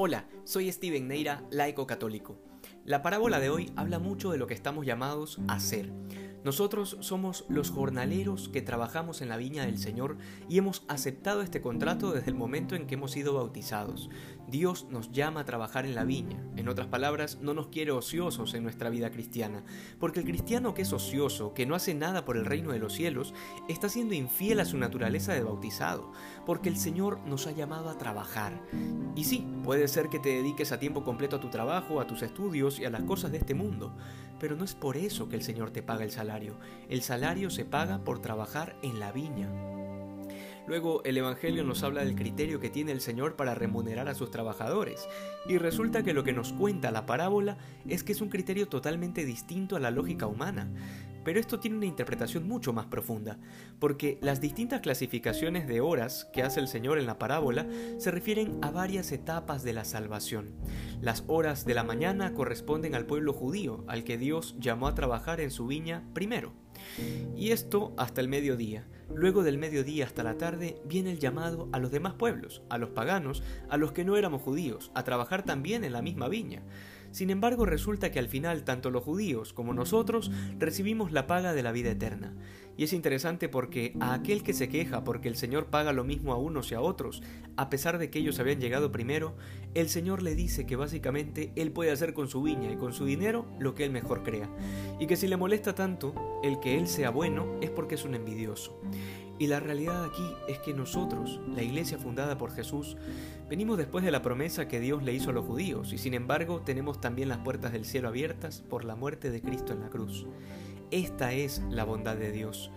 Hola, soy Steven Neira, laico católico. La parábola de hoy habla mucho de lo que estamos llamados a hacer. Nosotros somos los jornaleros que trabajamos en la viña del Señor y hemos aceptado este contrato desde el momento en que hemos sido bautizados. Dios nos llama a trabajar en la viña. En otras palabras, no nos quiere ociosos en nuestra vida cristiana, porque el cristiano que es ocioso, que no hace nada por el reino de los cielos, está siendo infiel a su naturaleza de bautizado, porque el Señor nos ha llamado a trabajar. Y sí, puede ser que te dediques a tiempo completo a tu trabajo, a tus estudios y a las cosas de este mundo, pero no es por eso que el Señor te paga el salario. El salario se paga por trabajar en la viña. Luego el Evangelio nos habla del criterio que tiene el Señor para remunerar a sus trabajadores, y resulta que lo que nos cuenta la parábola es que es un criterio totalmente distinto a la lógica humana. Pero esto tiene una interpretación mucho más profunda, porque las distintas clasificaciones de horas que hace el Señor en la parábola se refieren a varias etapas de la salvación. Las horas de la mañana corresponden al pueblo judío, al que Dios llamó a trabajar en su viña primero. Y esto hasta el mediodía. Luego del mediodía hasta la tarde viene el llamado a los demás pueblos, a los paganos, a los que no éramos judíos, a trabajar también en la misma viña. Sin embargo, resulta que al final tanto los judíos como nosotros recibimos la paga de la vida eterna. Y es interesante porque a aquel que se queja porque el Señor paga lo mismo a unos y a otros, a pesar de que ellos habían llegado primero, el Señor le dice que básicamente Él puede hacer con su viña y con su dinero lo que Él mejor crea. Y que si le molesta tanto el que Él sea bueno es porque es un envidioso. Y la realidad aquí es que nosotros, la iglesia fundada por Jesús, venimos después de la promesa que Dios le hizo a los judíos y sin embargo tenemos también las puertas del cielo abiertas por la muerte de Cristo en la cruz. Esta es la bondad de Dios,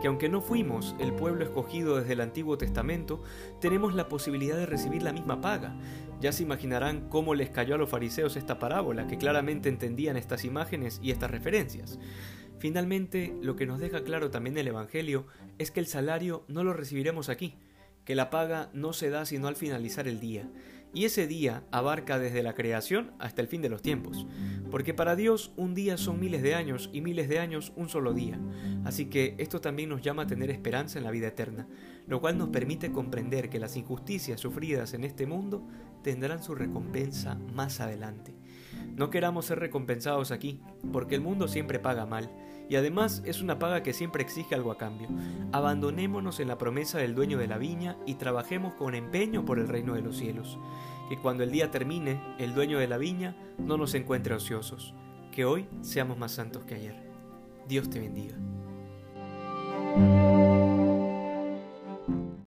que aunque no fuimos el pueblo escogido desde el Antiguo Testamento, tenemos la posibilidad de recibir la misma paga. Ya se imaginarán cómo les cayó a los fariseos esta parábola, que claramente entendían estas imágenes y estas referencias. Finalmente, lo que nos deja claro también el Evangelio es que el salario no lo recibiremos aquí, que la paga no se da sino al finalizar el día, y ese día abarca desde la creación hasta el fin de los tiempos, porque para Dios un día son miles de años y miles de años un solo día, así que esto también nos llama a tener esperanza en la vida eterna, lo cual nos permite comprender que las injusticias sufridas en este mundo tendrán su recompensa más adelante. No queramos ser recompensados aquí, porque el mundo siempre paga mal, y además es una paga que siempre exige algo a cambio. Abandonémonos en la promesa del dueño de la viña y trabajemos con empeño por el reino de los cielos. Que cuando el día termine, el dueño de la viña no nos encuentre ociosos. Que hoy seamos más santos que ayer. Dios te bendiga.